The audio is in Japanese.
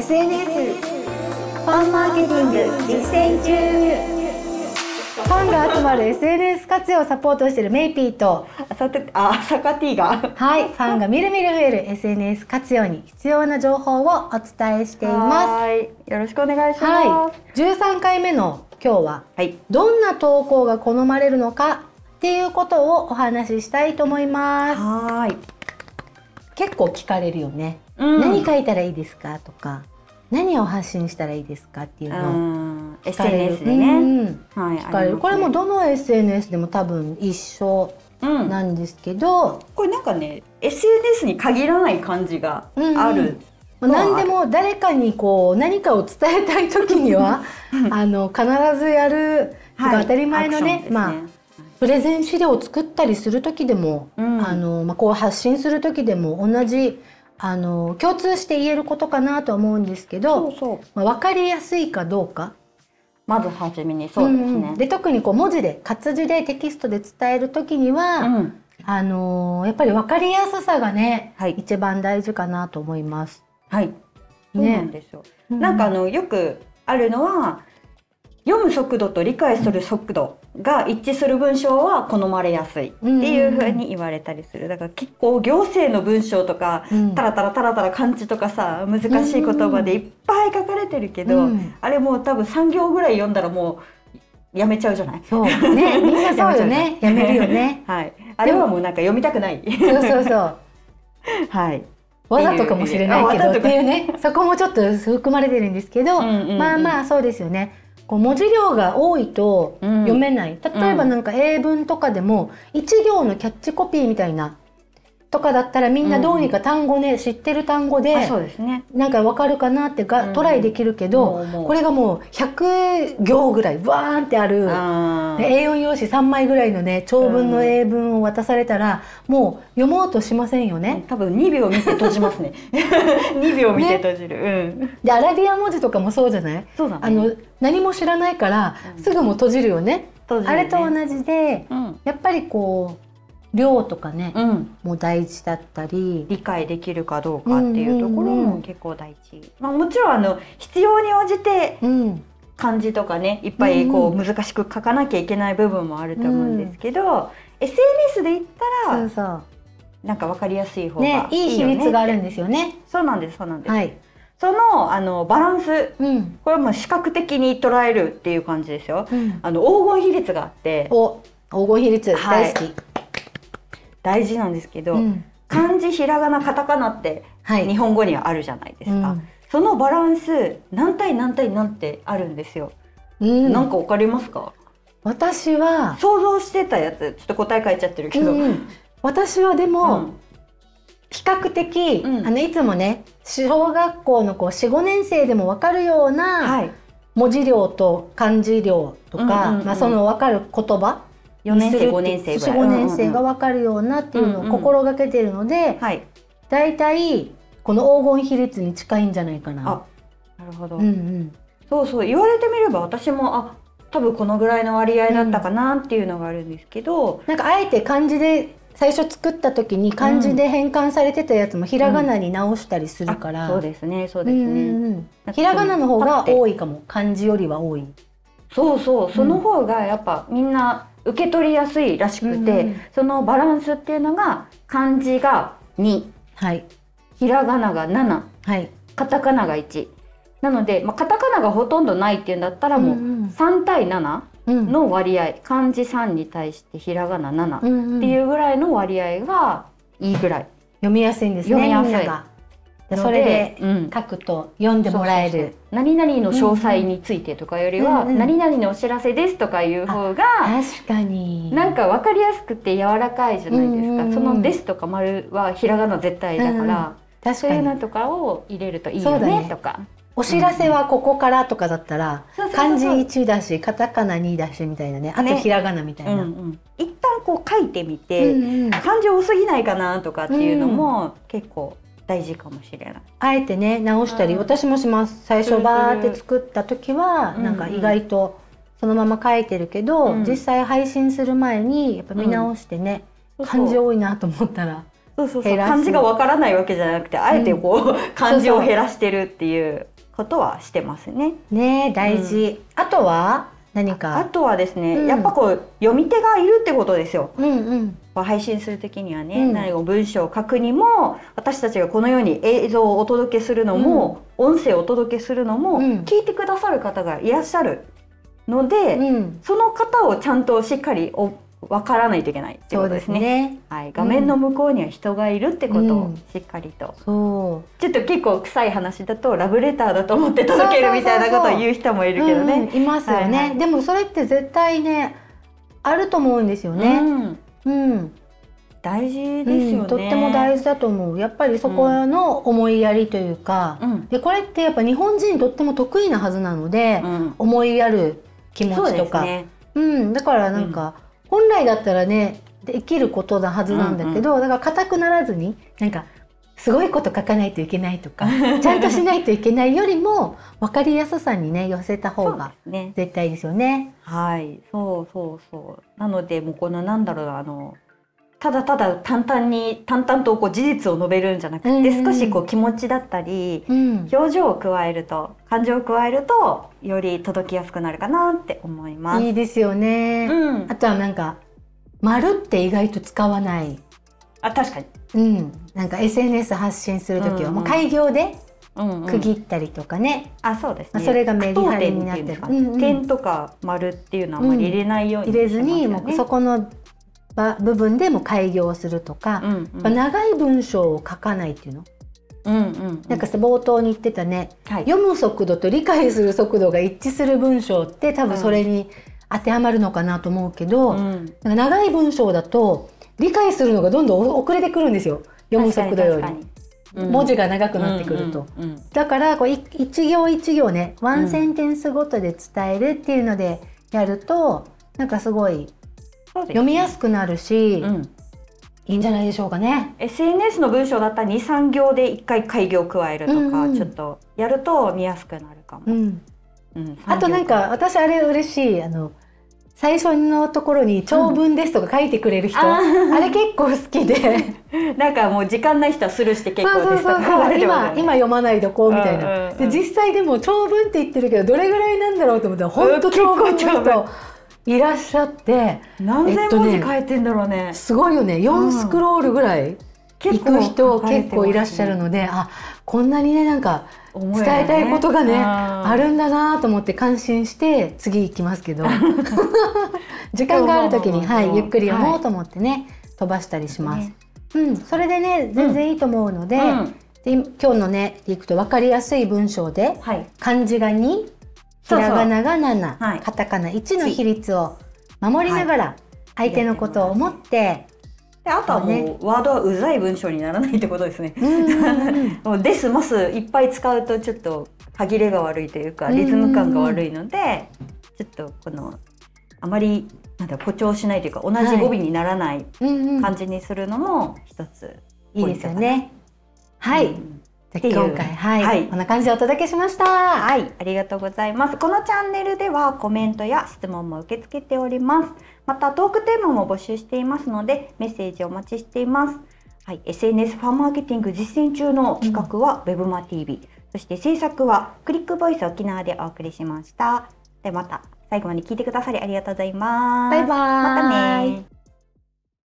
SNS ファンマーケティング実践中。ファンが集まる SNS 活用をサポートしているメイピーとさてあサカティが。はいファンがみるみる増える SNS 活用に必要な情報をお伝えしています。はい。よろしくお願いします。はい。13回目の今日ははい。どんな投稿が好まれるのかっていうことをお話ししたいと思います。はい、結構聞かれるよね、うん。何書いたらいいですかとか何を発信したらいいですかっていううのをん聞かれる。SNS でね、うんはい聞かれる。これもどの SNS でも多分一緒うんなんですけど、これなんかね SNS に限らない感じがある、まあ何でも誰かにこう何かを伝えたい時には あの必ずやる、はい当たり前のね。まあプレゼン資料を作ったりする時でも、うん。あのまあ、こう発信する時でも同じあの共通して言えることかなとは思うんですけどそうそう。まあ、分かりやすいかどうか。まず初めにそうですね、んん。で特にこう文字で活字でテキストで伝える時には、うん。あのやっぱり分かりやすさがね、はい。一番大事かなと思います。はい。そうなんですよ、なんかあのよくあるのは読む速度と理解する速度が一致する文章は好まれやすいっていうふうに言われたりする。だから結構行政の文章とかうん。タラタラタラタラ漢字とかさ難しい言葉でいっぱい書かれてるけど、うん。あれもう多分3行ぐらい読んだらもうやめちゃうじゃない？そうね。みんなそうよね。やめるよね。はい、あれはもうなんか読みたくない。そうそうそう。はい。わざとかもしれないけどっていうね。そこもちょっと含まれてるんですけど、うんうんうん。まあまあそうですよねこう文字量が多いとうん。読めない、例えばなんか英文とかでも一行のキャッチコピーみたいなとかだったらみんなどうにか単語ね、知ってる単語であそうですね。なんかわかるかなってが、うんトライできるけど、これがもう100行ぐらいバーンってある。あー。で A4 用紙3枚ぐらいのね長文の英文を渡されたら、もう読もうとしませんよね。多分2秒見て閉じますね。2秒見て閉じる、うん。でアラビア文字とかもそうじゃない？そうだね。あの何も知らないから、うん。すぐもう閉じるよね。あれと同じでうん、やっぱりこう量とかね、うん、もう大事だったり。理解できるかどうかっていうところうんうんうん。も結構大事、まあ、もちろんあの必要に応じてうん、漢字とかねいっぱいこうう難しく書かなきゃいけない部分もあると思うんですけど、SNS で言ったらそなんか分かりやすい方う。ねが、いいい比いよね率があるんですよね。そうなんですそうなんです、はい。そのあのバランス。うん。これはもう視覚的に捉えるっていう感じですよ。うん、あの黄金比率があって。お黄金比率はい。大好き。大事なんですけど、うん。漢字ひらがなカタカナってはい。日本語にはあるじゃないですか、うん。そのバランス何対何対何ってあるんですよ、うん。なんかわかりますか？私は、想像してたやつちょっと答え書いちゃってるけど、うん。私はでも、うん。比較的、うん。あのいつもね小学校のこう45年生でも分かるようなはい。文字量と漢字量とか、まあ、その分かる言葉4年生5年生ぐらい。45年生が分かるようなっていうのをうんうん心がけてるので、はい。だいたいこの黄金比率に近いんじゃないかな。あなるほど、うんうん。そうそう言われてみれば私もあ多分このぐらいの割合だったかなっていうのがあるんですけど、なんかあえて漢字で最初作った時に漢字で変換されてたやつもひらがなに直したりするから、あそうですねそううですね、んうんうん。ひらがなの方が多いかも。漢字よりは多い。そうそうその方がやっぱみんな受け取りやすいらしくて、うんそのバランスっていうのが漢字が2はい。ひらがなが7はい。カタカナが1なので、まあ、カタカナがほとんどないっていうんだったらもううん。うん3対7うん。の割合。漢字3に対してひらがな7うんうんっていうぐらいの割合がいいぐらい。読みやすいんですね。読みやすいそれでうん。書くと読んでもらえる。何々の詳細についてとかよりは、うんうん何々のお知らせですとかいう方が確かに。なんか分かりやすくて柔らかいじゃないですか、うんうんうん。その「です」とか「丸はひらがな絶対だから、確かに。そういうのとかを入れるといいよねね。とか。お知らせはここからとかだったら、漢字1だしカタカナ2だしみたいなね。あとね。ひらがなみたいな。うんうん。一旦こう書いてみて、うんうん。漢字多すぎないかなとかっていうのも結構大事かもしれない。あえてね直したり、うん私もします。最初バーって作った時は、うんなんか意外とそのまま書いてるけど、うん。実際配信する前にやっぱ見直してね、漢字多いなと思ったらそうそうそう。漢字がわからないわけじゃなくてあえてこう、漢字を減らしてるっていうことはしてますね。ね大事、あとは何か？あとはですね、うん。やっぱこう読み手がいるってことですよ。うんうん配信する時にはね、うん。何か文章を書くにも私たちがこのように映像をお届けするのも、音声をお届けするのも、うん。聞いてくださる方がいらっしゃるので、うん。その方をちゃんとしっかりお分からないといけないっていうそうでことですすね。ねはい、画面の向こうには人がいるってことをうん。しっかりと、そう。ちょっと結構臭い話だとラブレターだと思って届けるみたいなことを言う人もいるけどね。うん。いますよね、はいはい。でもそれって絶対ねあると思うんですよね。うんうん、大事ですよね、うんとっても大事だと思う。やっぱりそこの思いやりというか、うん。でこれってやっぱ日本人とっても得意なはずなので、うん。思いやる気持ちとか、ですね。うん、だからなんか、本来だったらねできることなはずなんだけど、だから硬くならずになんかすごいこと書かないといけないとか ちゃんとしないといけないよりも分かりやすさにね寄せた方が。絶対ですよね。はい、そうそうそう。なのでもうこのなんだろうなあのただただ淡々に淡々とこう事実を述べるんじゃなくて、うんうん少しこう気持ちだったりうん、表情を加えると感情を加えるとより届きやすくなるかなって思います。いいですよね。うんあ、とはなんか丸って意外と使わない。あ確かに。うん、なんか SNS 発信する時は、うんうん。もう開業でうんうん。区切ったりとかね、あそうですね。まあそれがメリハリになってるうんうんうん。点とか丸っていうのはあまり入れないように入れずにもうそこの場部分でも開業するとか、うんうん。長い文章を書かないっていうの、うんうんうん。なんかさ冒頭に言ってたね。はい。読む速度と理解する速度が一致する文章って多分それに当てはまるのかなと思うけど、うん。なんか長い文章だと理解するのがどんどん遅れてくるんですよ。読む速度より。文字が長くなってくると、うんうんうんだからこうい一行一行ねワンセンテンスごとで伝えるっていうのでやるとなんかすごい読みやすくなるし、うん。いいんじゃないでしょうかね。SNS の文章だったら23行で1回開業を加えるとか、うんうん。ちょっとやると見やすくなるかも、うん、うんあとなんか私あれ嬉しいあの最初のところに長文ですとか書いてくれる人、あー。あれ結構好きで なんかもう時間ない人はスルーして結構ですとかそうそう今今読まないとこうみたいな、うんうんうん。で実際でも長文って言ってるけどどれぐらいなんだろうと思ったら本当長文の人いらっしゃって何千えっとね文字書いてんだろうね、すごいよね。4スクロールぐらい行く人結構いらっしゃるので、あこんなにねなんか伝えたいことがねあるんだなと思って感心して次行きますけど。時間がある時に、はい、ゆっくり読もうと思ってね、飛ばしたりします。うん、それでね全然いいと思うので,、うん。で今日のねいくと分かりやすい文章ではい。漢字が2ひらがなが7はい。カタカナ1の比率を守りながら相手のことを思って、であとはもう、ね。ワードはうざい文章にならないってことですね。もうですますいっぱい使うとちょっと歯切れが悪いというかリズム感が悪いので、ちょっとこのあまりなんだ誇張しないというか同じ語尾にならない感じにするのも一ついいですよね。はい、うんじゃあ今回はい、はいこんな感じでお届けしました。はい、ありがとうございます。このチャンネルではコメントや質問も受け付けております。またトークテーマも募集していますのでメッセージお待ちしています。はい、SNS ファンマーケティング実践中の企画は Webma TV、そして制作はクリックボイス沖縄でお送りしました。ではまた最後まで聞いてくださりありがとうございます。バイバーイまたね